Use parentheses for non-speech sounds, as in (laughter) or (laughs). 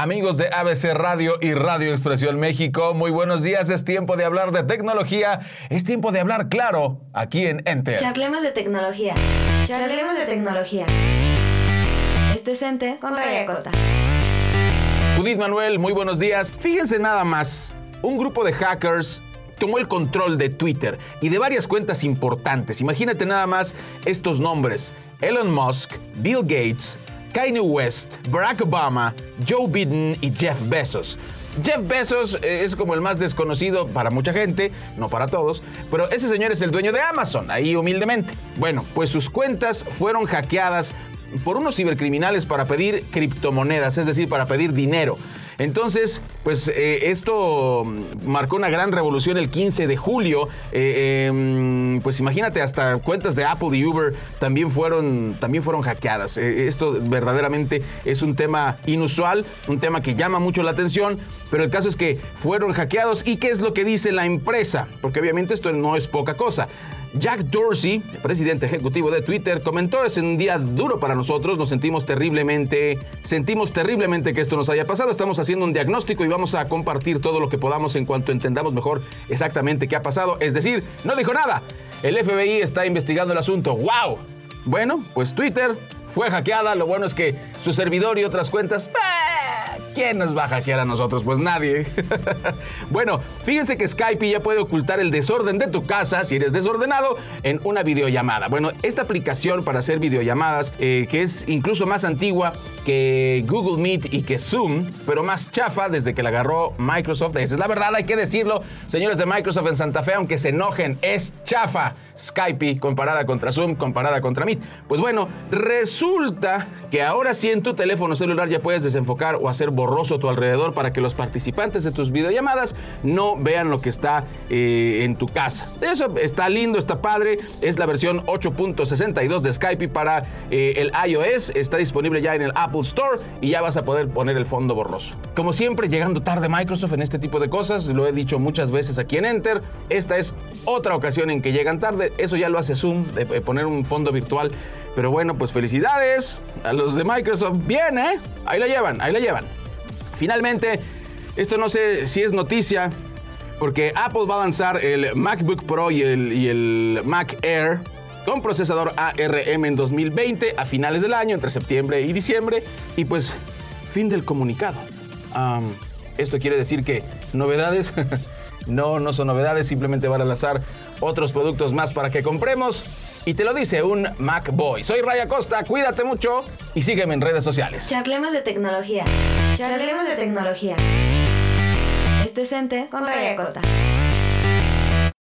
Amigos de ABC Radio y Radio Expresión México, muy buenos días. Es tiempo de hablar de tecnología. Es tiempo de hablar claro aquí en Enter. Charlemos de tecnología. Charlemos de tecnología. Esto es Enter con Raya Costa. Judith Manuel, muy buenos días. Fíjense nada más, un grupo de hackers tomó el control de Twitter y de varias cuentas importantes. Imagínate nada más estos nombres. Elon Musk, Bill Gates, Kanye West, Barack Obama, Joe Biden y Jeff Bezos. Jeff Bezos eh, es como el más desconocido para mucha gente, no para todos, pero ese señor es el dueño de Amazon, ahí humildemente. Bueno, pues sus cuentas fueron hackeadas por unos cibercriminales para pedir criptomonedas, es decir, para pedir dinero. Entonces, pues eh, esto marcó una gran revolución el 15 de julio. Eh, em, pues imagínate, hasta cuentas de Apple y Uber también fueron, también fueron hackeadas. Eh, esto verdaderamente es un tema inusual, un tema que llama mucho la atención, pero el caso es que fueron hackeados. ¿Y qué es lo que dice la empresa? Porque obviamente esto no es poca cosa. Jack Dorsey, presidente ejecutivo de Twitter, comentó es un día duro para nosotros, nos sentimos terriblemente, sentimos terriblemente que esto nos haya pasado, estamos haciendo un diagnóstico y vamos a compartir todo lo que podamos en cuanto entendamos mejor exactamente qué ha pasado, es decir, no dijo nada. El FBI está investigando el asunto. ¡Wow! Bueno, pues Twitter fue hackeada, lo bueno es que su servidor y otras cuentas ¿Quién nos va a hackear a nosotros? Pues nadie. (laughs) bueno, fíjense que Skype ya puede ocultar el desorden de tu casa, si eres desordenado, en una videollamada. Bueno, esta aplicación para hacer videollamadas, eh, que es incluso más antigua que Google Meet y que Zoom, pero más chafa desde que la agarró Microsoft. Esa es la verdad, hay que decirlo. Señores de Microsoft en Santa Fe, aunque se enojen, es chafa. Skype comparada contra Zoom, comparada contra Meet. Pues bueno, resulta que ahora sí en tu teléfono celular ya puedes desenfocar o hacer borroso a tu alrededor para que los participantes de tus videollamadas no vean lo que está eh, en tu casa. Eso está lindo, está padre. Es la versión 8.62 de Skype para eh, el iOS. Está disponible ya en el Apple Store y ya vas a poder poner el fondo borroso. Como siempre, llegando tarde Microsoft en este tipo de cosas, lo he dicho muchas veces aquí en Enter. Esta es otra ocasión en que llegan tarde eso ya lo hace Zoom, de poner un fondo virtual. Pero bueno, pues felicidades a los de Microsoft. Bien, ¿eh? Ahí la llevan, ahí la llevan. Finalmente, esto no sé si es noticia, porque Apple va a lanzar el MacBook Pro y el, Mac Air con procesador ARM en 2020 a finales del año, entre septiembre y diciembre. Y pues, fin del comunicado. esto quiere decir que novedades, (laughs) no, no son novedades, simplemente van a lanzar otros productos más para que compremos. Y te lo dice un MacBoy. Soy Raya Costa, cuídate mucho y sígueme en redes sociales. Charlemos de tecnología. Charlemos de tecnología. Esto es Ente con Raya Costa.